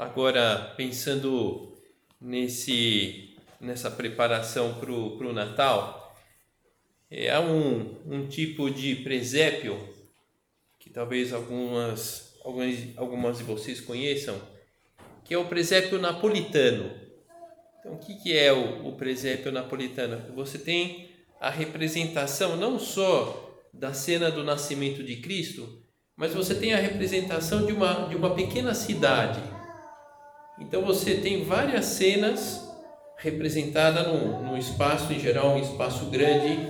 Agora, pensando nesse, nessa preparação para o Natal, é, há um, um tipo de presépio que talvez algumas, algumas, algumas de vocês conheçam, que é o presépio napolitano. Então, o que, que é o, o presépio napolitano? Você tem a representação não só da cena do nascimento de Cristo, mas você tem a representação de uma, de uma pequena cidade então você tem várias cenas representadas num, num espaço, em geral um espaço grande.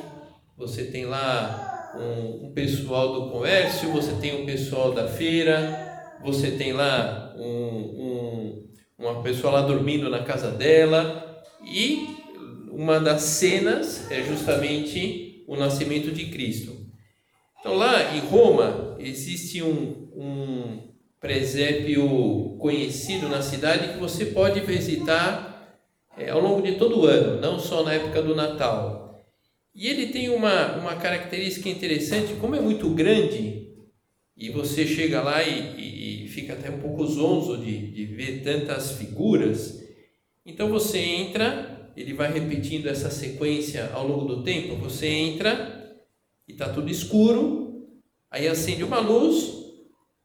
Você tem lá um, um pessoal do comércio, você tem um pessoal da feira, você tem lá um, uma pessoa lá dormindo na casa dela e uma das cenas é justamente o nascimento de Cristo. Então lá em Roma existe um, um presépio conhecido na cidade que você pode visitar é, ao longo de todo o ano, não só na época do Natal. E ele tem uma, uma característica interessante, como é muito grande, e você chega lá e, e, fica até um pouco zonzo de, de ver tantas figuras, então você entra, ele vai repetindo essa sequência ao longo do tempo, você entra e está tudo escuro, aí acende uma luz,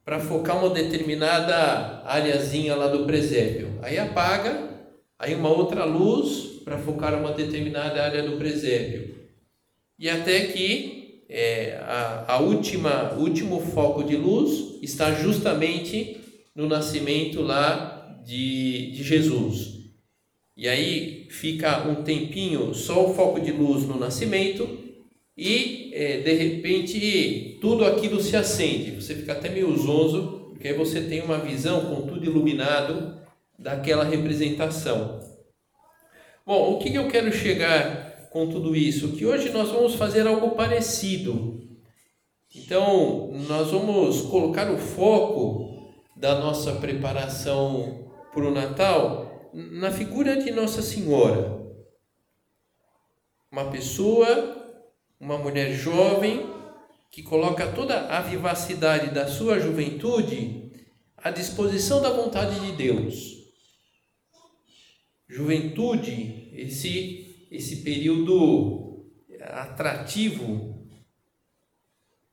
para focar uma determinada areazinha lá do presépio. Aí apaga, aí uma outra luz para focar uma determinada área do presépio. E até que é, a, a última último foco de luz está justamente no nascimento lá de, de Jesus. E aí fica um tempinho só o foco de luz no nascimento e é, de repente tudo aquilo se acende. Você fica até meio zonzo, porque aí você tem uma visão com tudo iluminado daquela representação. Bom, o que eu quero chegar com tudo isso? Que hoje nós vamos fazer algo parecido. Então, nós vamos colocar o foco da nossa preparação para o Natal na figura de Nossa Senhora. Uma pessoa uma mulher jovem que coloca toda a vivacidade da sua juventude à disposição da vontade de Deus. Juventude, esse, esse período atrativo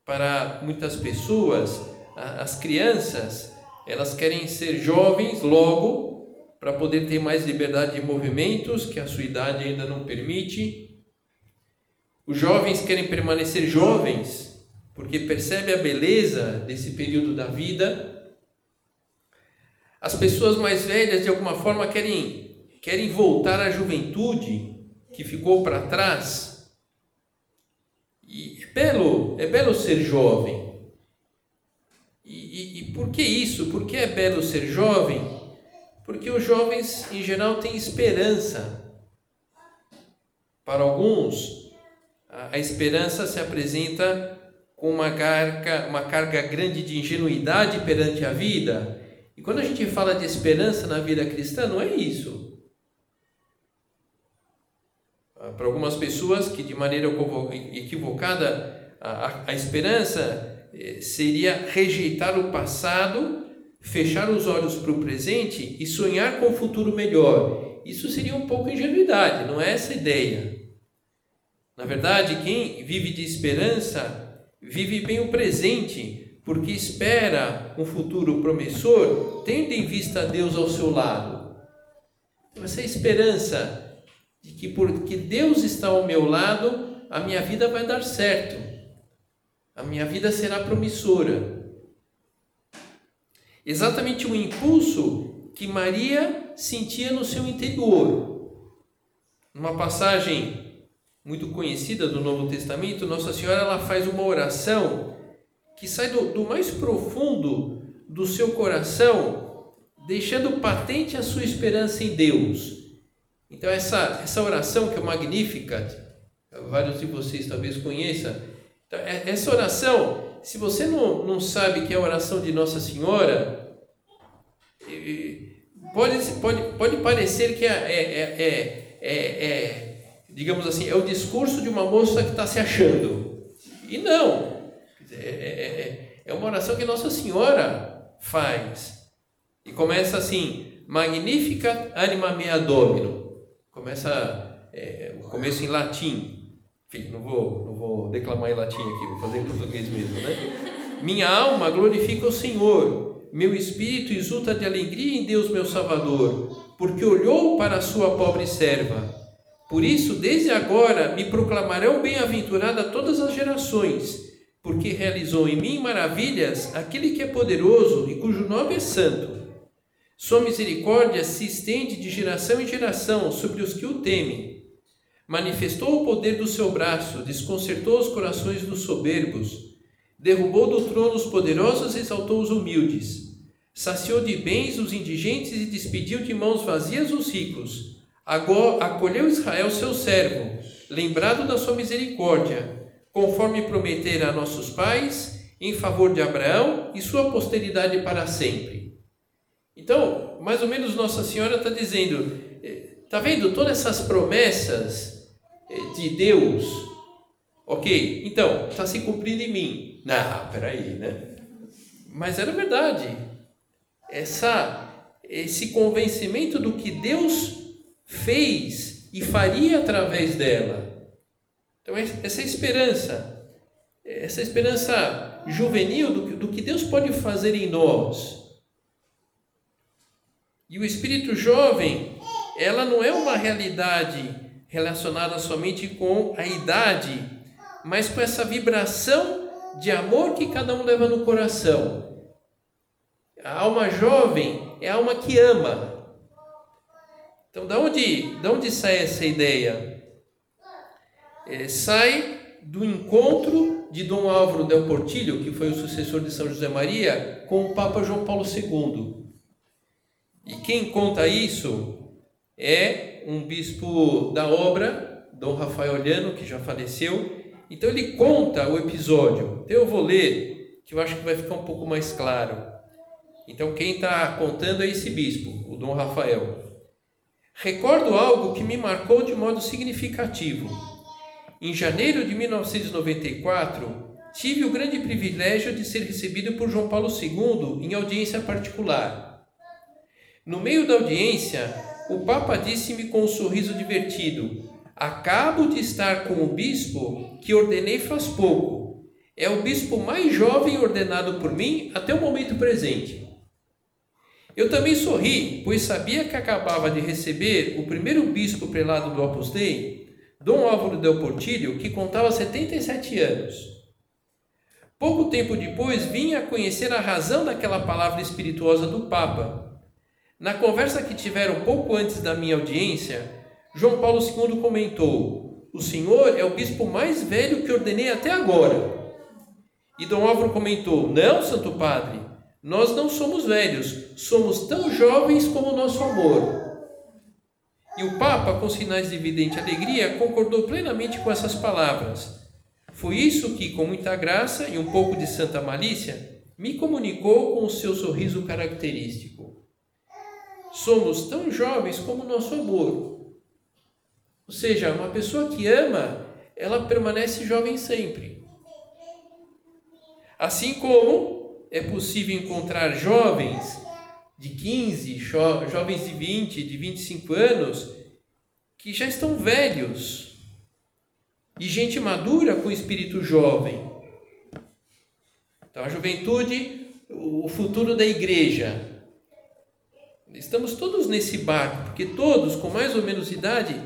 para muitas pessoas, as crianças, elas querem ser jovens logo para poder ter mais liberdade de movimentos que a sua idade ainda não permite os jovens querem permanecer jovens porque percebem a beleza desse período da vida. As pessoas mais velhas, de alguma forma, querem, querem voltar à juventude que ficou para trás. E é belo, é belo ser jovem. E, e, e por que isso? Por que é belo ser jovem? Porque os jovens, em geral, têm esperança. Para alguns, a esperança se apresenta com uma carga, uma carga grande de ingenuidade perante a vida. E quando a gente fala de esperança na vida cristã, não é isso. Ah, para algumas pessoas que de maneira equivocada a, a esperança eh, seria rejeitar o passado, fechar os olhos para o presente e sonhar com o futuro melhor. Isso seria um pouco ingenuidade, não é essa a ideia. Na verdade, quem vive de esperança vive bem o presente, porque espera um futuro promissor, tendo em vista Deus ao seu lado. Então, essa esperança de que porque Deus está ao meu lado, a minha vida vai dar certo. A minha vida será promissora. Exatamente o impulso que Maria sentia no seu interior. Numa passagem muito conhecida do Novo Testamento, Nossa Senhora ela faz uma oração que sai do, do mais profundo do seu coração, deixando patente a sua esperança em Deus. Então, essa, essa oração que é magnífica, vários de vocês talvez conheçam, então, é, essa oração, se você não, não sabe que é a oração de Nossa Senhora, pode, pode, pode parecer que é, é, é, é, digamos assim, é o discurso de uma moça que está se achando. E não, é, é, é, é uma oração que Nossa Senhora faz. E começa assim: Magnificat anima mea domino. Começa é, o começo em latim. Enfim, não vou, não vou declamar em latim aqui, vou fazer em português mesmo, né? Minha alma glorifica o Senhor, meu espírito exulta de alegria em Deus, meu Salvador, porque olhou para a sua pobre serva. Por isso, desde agora, me proclamarão bem-aventurada todas as gerações porque realizou em mim maravilhas aquele que é poderoso e cujo nome é santo. Sua misericórdia se estende de geração em geração sobre os que o temem. Manifestou o poder do seu braço, desconcertou os corações dos soberbos, derrubou do trono os poderosos e exaltou os humildes. Saciou de bens os indigentes e despediu de mãos vazias os ricos. Acolheu Israel seu servo, lembrado da sua misericórdia conforme prometera a nossos pais, em favor de Abraão e sua posteridade para sempre. Então, mais ou menos Nossa Senhora está dizendo, está eh, vendo todas essas promessas eh, de Deus? Ok, então, está se cumprindo em mim. Não, peraí, né? Mas era verdade. Essa, esse convencimento do que Deus fez e faria através dela. Então, essa esperança, essa esperança juvenil do, do que Deus pode fazer em nós. E o espírito jovem, ela não é uma realidade relacionada somente com a idade, mas com essa vibração de amor que cada um leva no coração. A alma jovem é a alma que ama. Então, da onde, da onde sai essa ideia? é, sai do encontro de Dom Álvaro del Portillo, que foi o sucessor de São José Maria, com o Papa João Paulo II. E quem conta isso é um bispo da obra, Dom Rafael Olhano, que já faleceu. Então ele conta o episódio. Então eu vou ler, que eu acho que vai ficar um pouco mais claro. Então quem está contando é esse bispo, o Dom Rafael. Recordo algo que me marcou de modo significativo em janeiro de 1994, tive o grande privilégio de ser recebido por João Paulo II em audiência particular. No meio da audiência, o Papa disse-me com um sorriso divertido: Acabo de estar com o bispo que ordenei faz pouco. É o bispo mais jovem ordenado por mim até o momento presente. Eu também sorri, pois sabia que acabava de receber o primeiro bispo prelado do Opus Dei Dom Álvaro del Portillo, que contava 77 anos. Pouco tempo depois, vinha a conhecer a razão daquela palavra espirituosa do Papa. Na conversa que tiveram pouco antes da minha audiência, João Paulo II comentou: O senhor é o bispo mais velho que ordenei até agora. E Dom Álvaro comentou: Não, Santo Padre, nós não somos velhos, somos tão jovens como o nosso amor. E o Papa, com sinais de evidente alegria, concordou plenamente com essas palavras. Foi isso que, com muita graça e um pouco de santa malícia, me comunicou com o seu sorriso característico. Somos tão jovens como nosso amor. Ou seja, uma pessoa que ama, ela permanece jovem sempre. Assim como é possível encontrar jovens de 15, jo jovens de 20, de 25 anos, que já estão velhos, e gente madura com espírito jovem. Então, a juventude, o futuro da igreja. Estamos todos nesse barco, porque todos, com mais ou menos idade,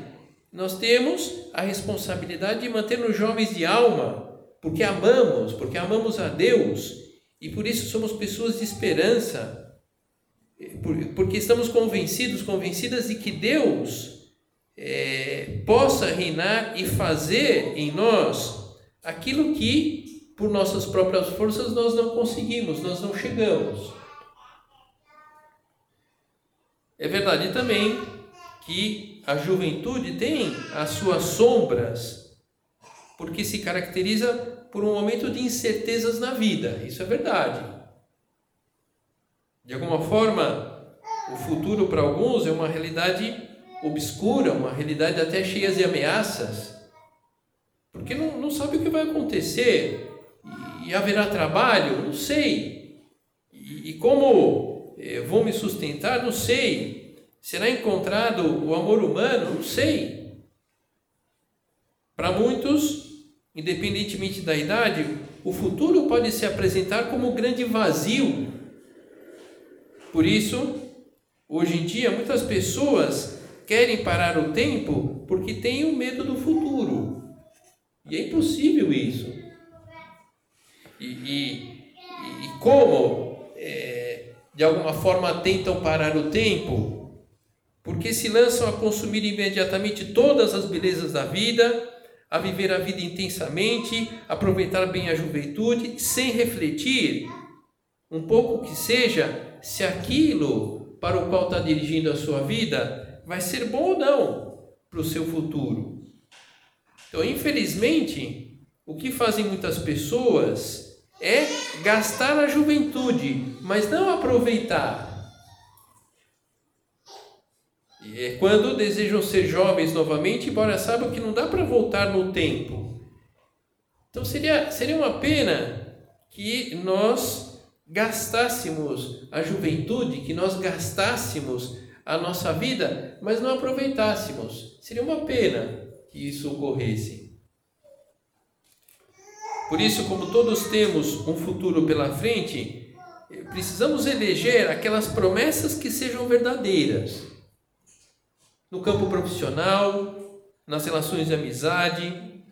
nós temos a responsabilidade de manter-nos jovens de alma, porque amamos, porque amamos a Deus e por isso somos pessoas de esperança, porque estamos convencidos, convencidas de que Deus é, possa reinar e fazer em nós aquilo que por nossas próprias forças nós não conseguimos, nós não chegamos. É verdade também que a juventude tem as suas sombras, porque se caracteriza por um momento de incertezas na vida. Isso é verdade. De alguma forma, o futuro para alguns é uma realidade obscura, uma realidade até cheia de ameaças, porque não, não sabe o que vai acontecer e, haverá trabalho, não sei. E, e como eh, vou me sustentar, não sei. Será encontrado o amor humano? Não sei. Para muitos, independentemente da idade, o futuro pode se apresentar como um grande vazio. Por isso, hoje em dia, muitas pessoas querem parar o tempo porque têm o medo do futuro. E é impossível isso. E, e, e como, é, de alguma forma, tentam parar o tempo? porque se lançam a consumir imediatamente todas as belezas da vida, a viver a vida intensamente, aproveitar bem a juventude, sem refletir, um pouco que seja, se aquilo para o qual está dirigindo a sua vida vai ser bom ou não para o seu futuro. Então, infelizmente, o que fazem muitas pessoas é gastar a juventude, mas não aproveitar é quando desejam ser jovens novamente, embora saibam que não dá para voltar no tempo. Então seria, seria uma pena que nós gastássemos a juventude, que nós gastássemos a nossa vida, mas não aproveitássemos. Seria uma pena que isso ocorresse. Por isso, como todos temos um futuro pela frente, precisamos eleger aquelas promessas que sejam verdadeiras no campo profissional, nas relações de amizade,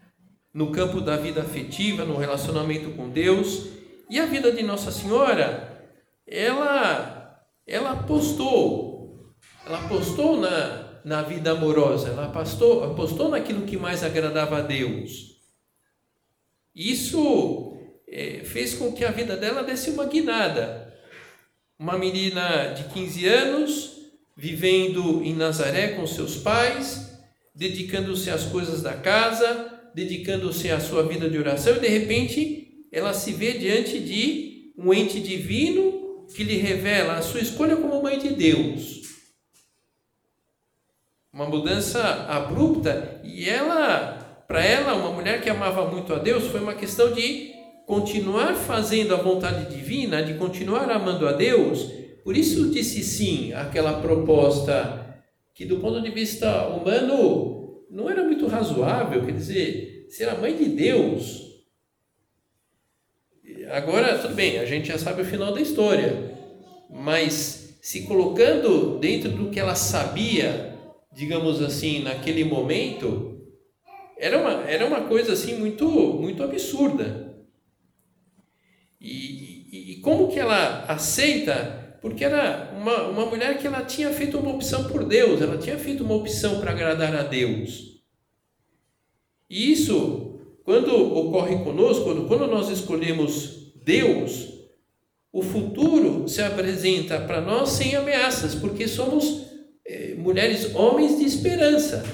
no campo da vida afetiva, no relacionamento com Deus. E a vida de Nossa Senhora, ela ela apostou, ela apostou na, na vida amorosa, ela apostou, apostou naquilo que mais agradava a Deus. Isso é, fez com que a vida dela desse uma guinada. Uma menina de 15 anos, vivendo em Nazaré com seus pais, dedicando-se às coisas da casa, dedicando-se à sua vida de oração, e de repente ela se vê diante de um ente divino que lhe revela a sua escolha como mãe de Deus. Uma mudança abrupta e ela, para ela, uma mulher que amava muito a Deus, foi uma questão de continuar fazendo a vontade divina, de continuar amando a Deus, por isso disse sim àquela proposta que, do ponto de vista humano, não era muito razoável, quer dizer, ser a mãe de Deus. Agora, tudo bem, a gente já sabe o final da história, mas se colocando dentro do que ela sabia, digamos assim, naquele momento, era uma, era uma coisa assim muito, muito absurda. E, e, e como que ela aceita porque era uma, uma mulher que ela tinha feito uma opção por Deus, ela tinha feito uma opção para agradar a Deus. E isso, quando ocorre conosco, quando, quando nós escolhemos Deus, o futuro se apresenta para nós sem ameaças, porque somos é, mulheres, homens de esperança.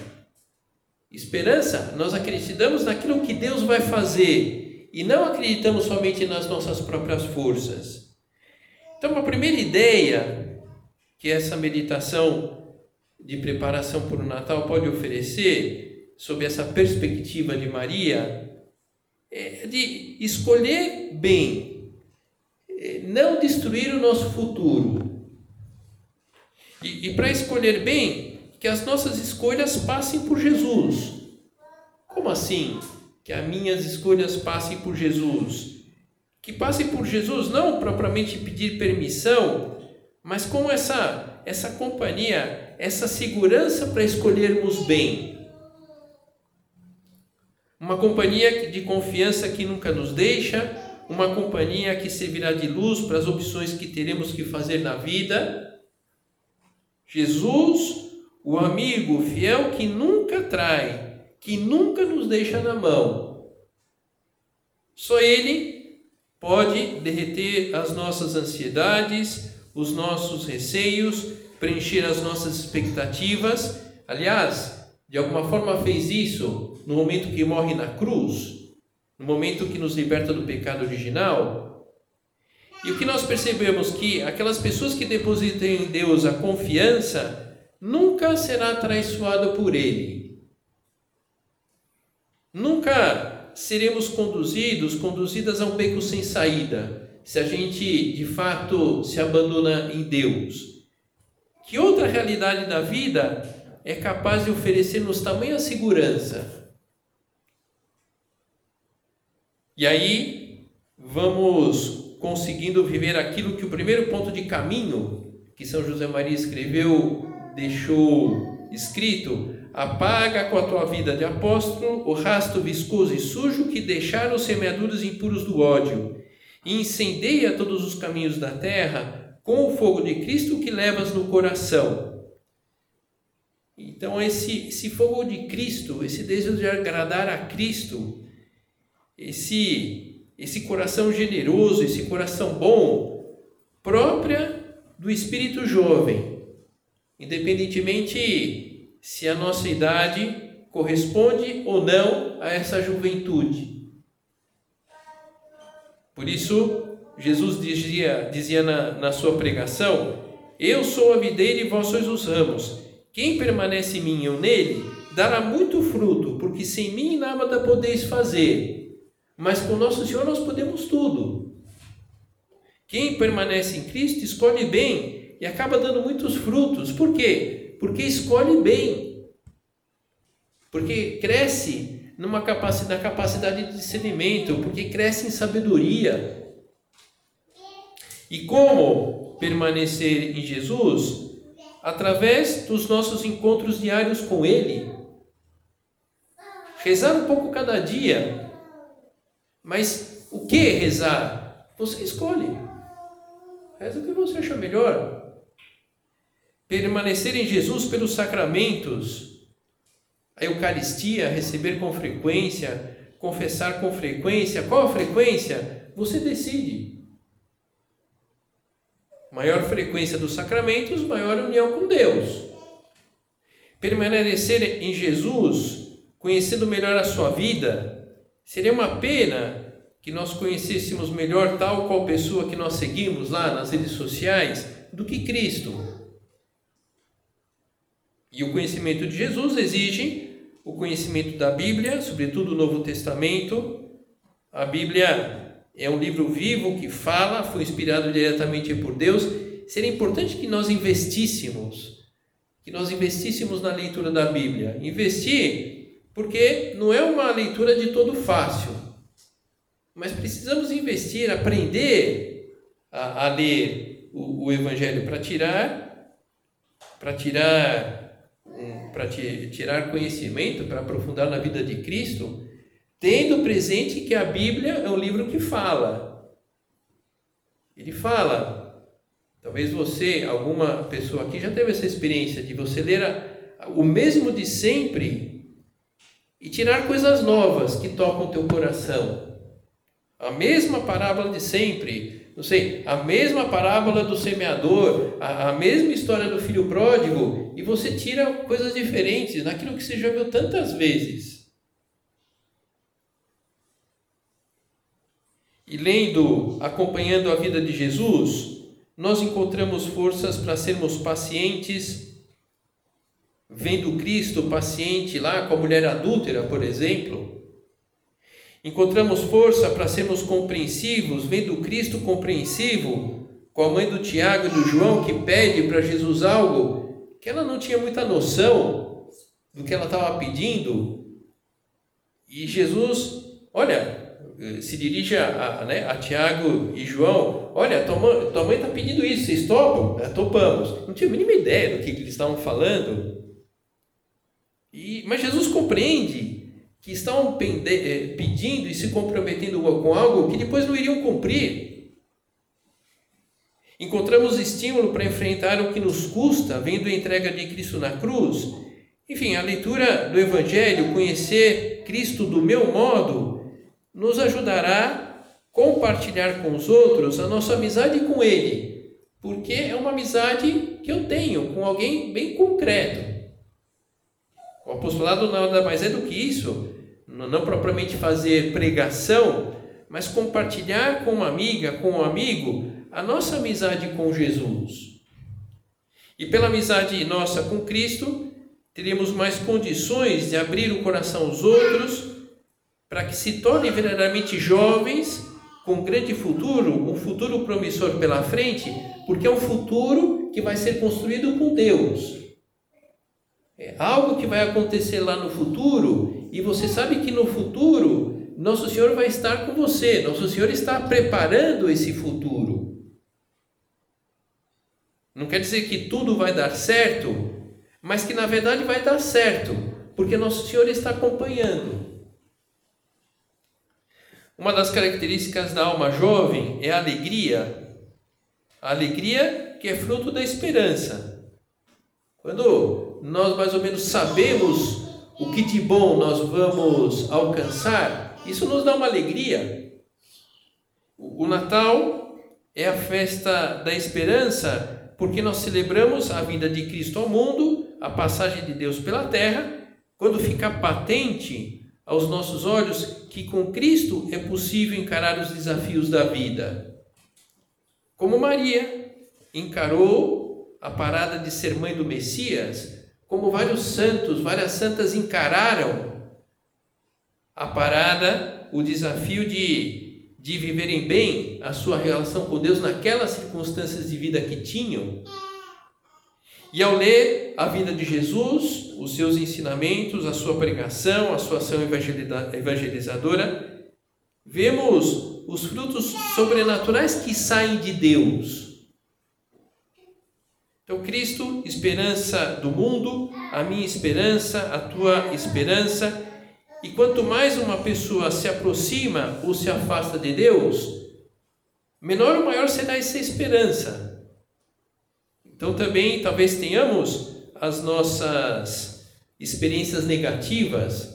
Esperança, nós acreditamos naquilo que Deus vai fazer e não acreditamos somente nas nossas próprias forças. Então, a primeira ideia que essa meditação de preparação para o Natal pode oferecer, sob essa perspectiva de Maria, é de escolher bem, é, não destruir o nosso futuro. E, e para escolher bem, que as nossas escolhas passem por Jesus. Como assim? Que as minhas escolhas passem por Jesus? Que passem por Jesus, não propriamente pedir permissão, mas como essa, essa companhia, essa segurança para escolhermos bem. Uma companhia de confiança que nunca nos deixa, uma companhia que servirá de luz para as opções que teremos que fazer na vida. Jesus, o amigo fiel que nunca trai, que nunca nos deixa na mão. Só Ele pode derreter as nossas ansiedades, os nossos receios, preencher as nossas expectativas. Aliás, de alguma forma fez isso no momento que morre na cruz, no momento que nos liberta do pecado original. E o que nós percebemos que aquelas pessoas que depositam em Deus a confiança nunca será traiçoado por ele. Nunca seremos conduzidos, conduzidas a um beco sem saída se a gente de fato se abandona em Deus? Que outra realidade da vida é capaz de oferecer-nos tamanha segurança? E aí vamos conseguindo viver aquilo que o primeiro ponto de caminho que São José Maria escreveu, deixou escrito: apaga com a tua vida de apóstolo o rasto viscoso e sujo que deixaram os semeadores impuros do ódio e incendeia todos os caminhos da terra com o fogo de Cristo que levas no coração. Então, esse, esse fogo de Cristo, esse desejo de agradar a Cristo, esse, esse coração generoso, esse coração bom, própria do espírito jovem, independentemente se a nossa idade corresponde ou não a essa juventude. Por isso, Jesus dizia, dizia na, na sua pregação: Eu sou a videira e vós sois os ramos. Quem permanece em mim eu nele, dará muito fruto, porque sem mim nada podeis fazer. Mas com nosso Senhor nós podemos tudo. Quem permanece em Cristo escolhe bem e acaba dando muitos frutos. Por quê? Porque escolhe bem. Porque cresce numa capacidade, na capacidade de discernimento, porque cresce em sabedoria. E como permanecer em Jesus? Através dos nossos encontros diários com Ele. Rezar um pouco cada dia. Mas o que rezar? Você escolhe. Reza o que você acha melhor. Permanecer em Jesus pelos sacramentos a Eucaristia, receber com frequência, confessar com frequência. Qual a frequência? Você decide. Maior frequência dos sacramentos, maior união com Deus. Permanecer em Jesus, conhecendo melhor a sua vida, seria uma pena que nós conhecêssemos melhor tal qual pessoa que nós seguimos lá nas redes sociais do que Cristo. E o conhecimento de Jesus exige o conhecimento da Bíblia, sobretudo o Novo Testamento. A Bíblia é um livro vivo que fala, foi inspirado diretamente por Deus. Seria importante que nós investíssemos, que nós investíssemos na leitura da Bíblia. Investir, porque não é uma leitura de todo fácil, mas precisamos investir, aprender a, a ler o, o Evangelho para tirar, para tirar para tirar conhecimento, para aprofundar na vida de Cristo, tendo presente que a Bíblia é um livro que fala. Ele fala. Talvez você, alguma pessoa aqui já teve essa experiência de você ler a, o mesmo de sempre e tirar coisas novas que tocam o teu coração. A mesma parábola de sempre, não sei, a mesma parábola do semeador, a, a, mesma história do filho pródigo, e você tira coisas diferentes naquilo que você já viu tantas vezes. E lendo, acompanhando a vida de Jesus, nós encontramos forças para sermos pacientes, vendo Cristo paciente lá com a mulher adúltera, por exemplo Encontramos força para sermos compreensivos, vendo Cristo compreensivo, com a mãe do Tiago e do João que pede para Jesus algo que ela não tinha muita noção do que ela estava pedindo. E Jesus, olha, se dirige a, a, né, a Tiago e João: Olha, tua mãe, tua mãe está pedindo isso, vocês topam? É, topamos. Não tinha a mínima ideia do que, que eles estavam falando. E, mas Jesus compreende que estavam eh, pedindo e se comprometendo com algo que depois não iriam cumprir. Encontramos estímulo para enfrentar o que nos custa, vendo a entrega de Cristo na cruz. Enfim, a leitura do Evangelho, conhecer Cristo do meu modo, nos ajudará a compartilhar com os outros a nossa amizade com Ele, porque é uma amizade que eu tenho com alguém bem concreto. O apostolado nada mais é do que isso, não propriamente fazer pregação, mas compartilhar com uma amiga, com um amigo, a nossa amizade com Jesus. E pela amizade nossa com Cristo, teremos mais condições de abrir o coração aos outros para que se tornem verdadeiramente jovens com grande futuro, um futuro promissor pela frente, porque é um futuro que vai ser construído com Deus. É algo que vai acontecer lá no futuro, e você sabe que no futuro nosso Senhor vai estar com você, nosso Senhor está preparando esse futuro. Não quer dizer que tudo vai dar certo, mas que na verdade vai dar certo, porque nosso Senhor está acompanhando. Uma das características da alma jovem é a alegria. A alegria que é fruto da esperança. Quando nós mais ou menos sabemos o que de bom nós vamos alcançar, isso nos dá uma alegria. O Natal é a festa da esperança, porque nós celebramos a vinda de Cristo ao mundo, a passagem de Deus pela terra, quando fica patente aos nossos olhos que com Cristo é possível encarar os desafios da vida. Como Maria encarou a parada de ser mãe do Messias, como vários santos, várias santas encararam a parada, o desafio de, de viverem bem a sua relação com Deus naquelas circunstâncias de vida que tinham. E ao ler a vida de Jesus, os seus ensinamentos, a sua pregação, a sua ação evangelizadora, vemos os frutos sobrenaturais que saem de Deus. Então, Cristo, esperança do mundo, a minha esperança, a tua esperança. E quanto mais uma pessoa se aproxima ou se afasta de Deus, menor ou maior será essa esperança. Então também talvez tenhamos as nossas experiências negativas,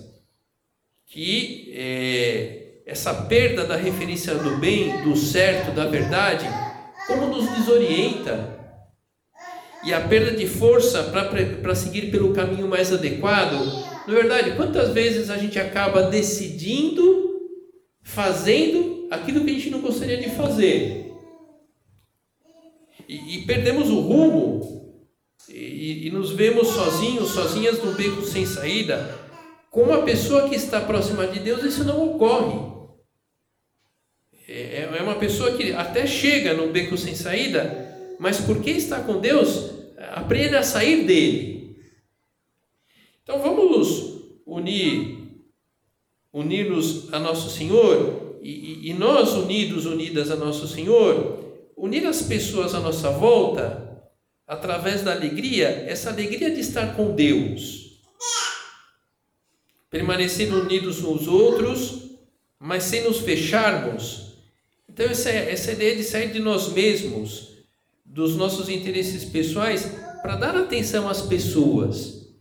que é, essa perda da referência do bem, do certo, da verdade, como nos desorienta. E a perda de força para seguir pelo caminho mais adequado. Na verdade, quantas vezes a gente acaba decidindo, fazendo aquilo que a gente não gostaria de fazer? e, e perdemos o rumo e, e, nos vemos sozinhos, sozinhas num beco sem saída, com uma pessoa que está próxima de Deus, isso não ocorre. É, é uma pessoa que até chega no beco sem saída, mas porque está com Deus, aprende a sair dele. Então vamos unir, unir-nos a nosso Senhor e, e, nós unidos, unidas a nosso Senhor, unir as pessoas à nossa volta através da alegria, essa alegria de estar com Deus. Permanecer unidos uns aos outros, mas sem nos fecharmos. Então, essa, essa ideia de sair de nós mesmos, dos nossos interesses pessoais, para dar atenção às pessoas.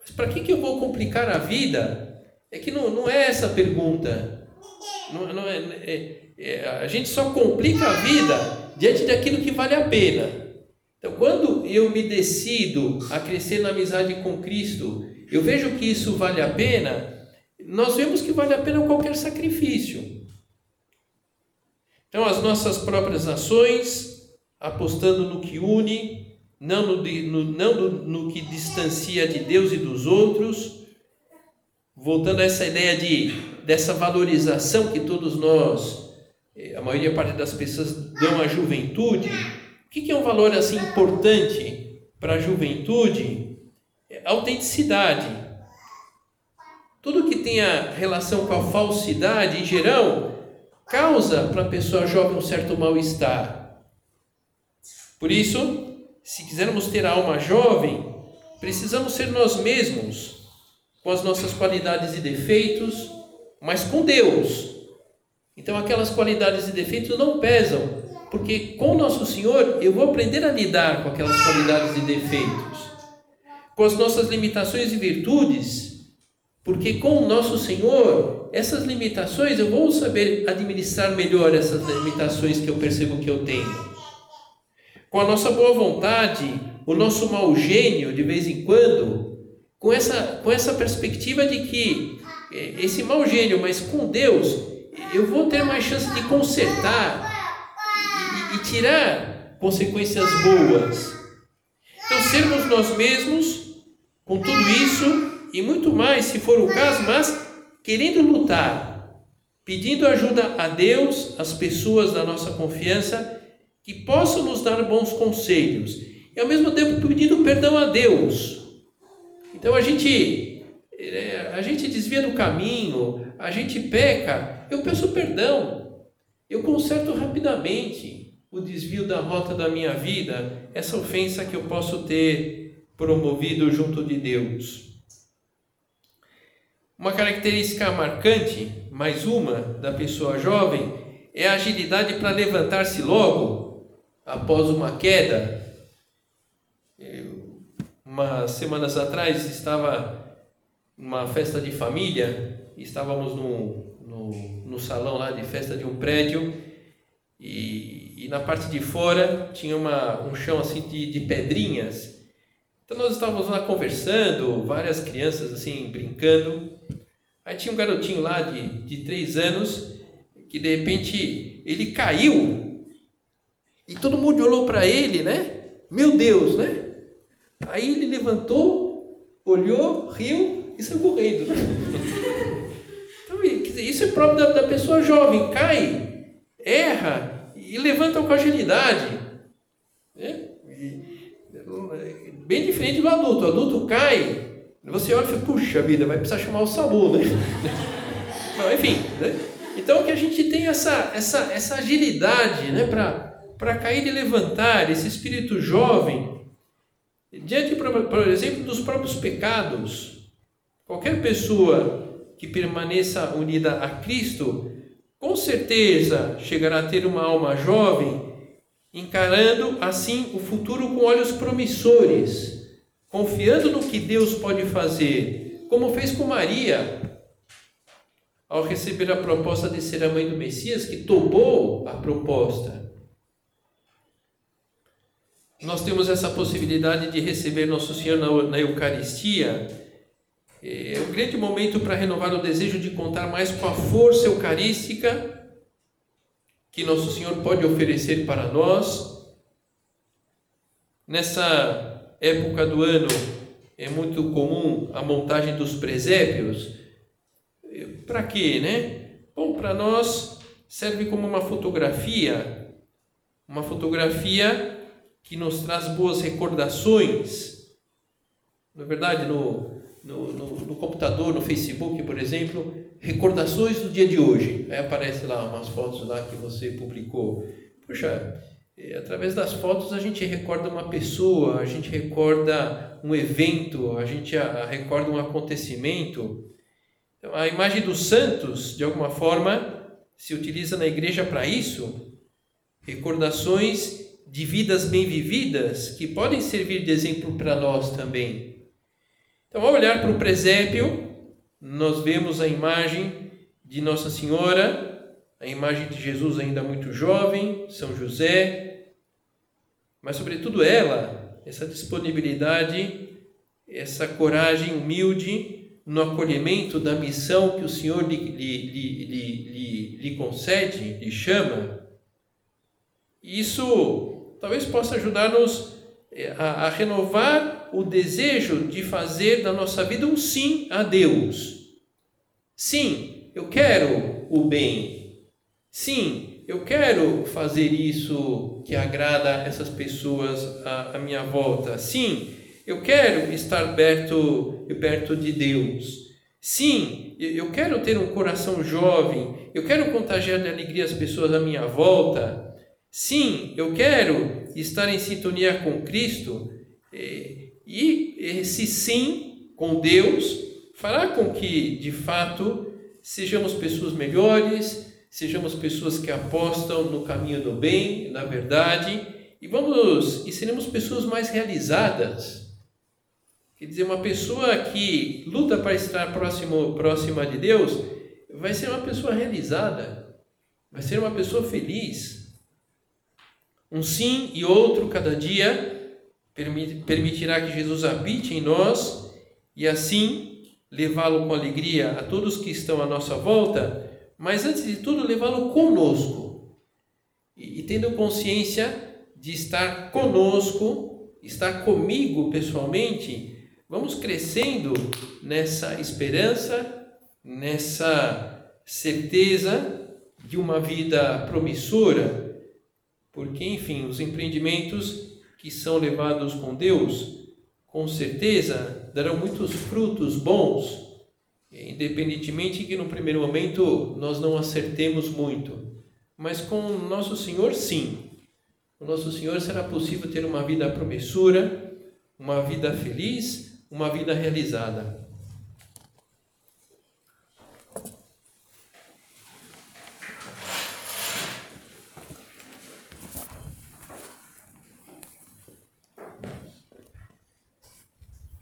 Mas para que, que eu vou complicar a vida? É que não, não é essa a pergunta. Não, não é, é é, a gente só complica a vida diante daquilo que vale a pena. Então, quando eu me decido a crescer na amizade com Cristo, eu vejo que isso vale a pena, nós vemos que vale a pena qualquer sacrifício. Então, as nossas próprias ações, apostando no que une, não no, no, não no, que distancia de Deus e dos outros, voltando a essa ideia de, dessa valorização que todos nós a maioria parte das pessoas dão à juventude. O que é um valor assim importante para a juventude? É autenticidade. tudo que tenha relação com a falsidade em geral causa para a pessoa jovem um certo mal-estar. Por isso, se quisermos ter a alma jovem, precisamos ser nós mesmos, com as nossas qualidades e defeitos, mas com Deus. Então, aquelas qualidades e defeitos não pesam, porque com nosso Senhor eu vou aprender a lidar com aquelas qualidades e defeitos, com as nossas limitações e virtudes, porque com nosso Senhor, essas limitações eu vou saber administrar melhor essas limitações que eu percebo que eu tenho. Com a nossa boa vontade, o nosso mau gênio de vez em quando, com essa, com essa perspectiva de que eh, esse mau gênio, mas com Deus, eu vou ter mais chance de consertar e tirar consequências boas. Então, sermos nós mesmos com tudo isso e muito mais, se for o caso, mas querendo lutar, pedindo ajuda a Deus, às pessoas da nossa confiança, que possam nos dar bons conselhos e ao mesmo tempo pedindo perdão a Deus. Então a gente é, a gente desvia do caminho, a gente peca, eu peço perdão, eu conserto rapidamente o desvio da rota da minha vida, essa ofensa que eu posso ter promovido junto de Deus. Uma característica marcante, mais uma, da pessoa jovem é a agilidade para levantar-se logo após uma queda. Eu, umas semanas atrás estava numa festa de família, estávamos no, no, no salão lá de festa de um prédio e e na parte de fora tinha uma, um chão assim de, de pedrinhas. Então nós estávamos lá conversando, várias crianças assim brincando. Aí tinha um garotinho lá de, de três anos que de repente ele caiu e todo mundo olhou para ele, né? Meu Deus, né? Aí ele levantou, olhou, riu e saiu correndo. Então, isso é próprio da, da pessoa jovem, cai, erra, e levantam com agilidade. Né? Bem diferente do adulto. O adulto cai, você olha e fala, puxa vida, vai precisar chamar o SAMU, né? enfim, né? Então que a gente tem essa, essa, essa agilidade né? para cair e levantar, esse espírito jovem, diante, por exemplo, dos próprios pecados. Qualquer pessoa que permaneça unida a Cristo com certeza chegará a ter uma alma jovem, encarando assim o futuro com olhos promissores, confiando no que Deus pode fazer, como fez com Maria, ao receber a proposta de ser a mãe do Messias, que topou a proposta. Nós temos essa possibilidade de receber Nosso Senhor na, na Eucaristia é um grande momento para renovar o desejo de contar mais com a força eucarística que Nosso Senhor pode oferecer para nós. Nessa época do ano é muito comum a montagem dos presépios. Para quê, né? Bom, para nós serve como uma fotografia, uma fotografia que nos traz boas recordações. Na é verdade, no no, no, no, computador, no Facebook, por exemplo, recordações do dia de hoje. Aí aparece lá umas fotos lá que você publicou. Poxa, é, através das fotos a gente recorda uma pessoa, a gente recorda um evento, a gente recorda um acontecimento. Então, a imagem dos santos, de alguma forma, se utiliza na igreja para isso. Recordações de vidas bem vividas que podem servir de exemplo para nós também. Então, ao olhar para o presépio, nós vemos a imagem de Nossa Senhora, a imagem de Jesus ainda muito jovem, São José, mas, sobretudo, ela, essa disponibilidade, essa coragem humilde no acolhimento da missão que o Senhor lhe, lhe, lhe, lhe, concede, lhe chama. Isso talvez possa ajudar-nos é, a, a renovar o desejo de fazer da nossa vida um sim a Deus. Sim, eu quero o bem. Sim, eu quero fazer isso que agrada essas pessoas à, à minha volta. Sim, eu quero estar perto, perto de Deus. Sim, eu quero ter um coração jovem, eu quero contagiar de alegria as pessoas à minha volta. Sim, eu quero estar em sintonia com Cristo. E esse sim com Deus fará com que, de fato, sejamos pessoas melhores, sejamos pessoas que apostam no caminho do bem, na verdade, e vamos e seremos pessoas mais realizadas. Quer dizer, uma pessoa que luta para estar próximo, próxima de Deus vai ser uma pessoa realizada, vai ser uma pessoa feliz. Um sim e outro cada dia permitirá que Jesus habite em nós e assim levá-lo com alegria a todos que estão à nossa volta, mas antes de tudo levá-lo conosco. E, e tendo consciência de estar conosco, estar comigo pessoalmente Vamos crescendo nessa esperança, nessa certeza de uma vida promissora, porque, enfim, os empreendimentos que são levados com Deus, com certeza darão muitos frutos bons, independentemente que no primeiro momento nós não acertemos muito, mas com o nosso Senhor, sim. O nosso Senhor será possível ter uma vida promissora, uma vida feliz uma vida realizada.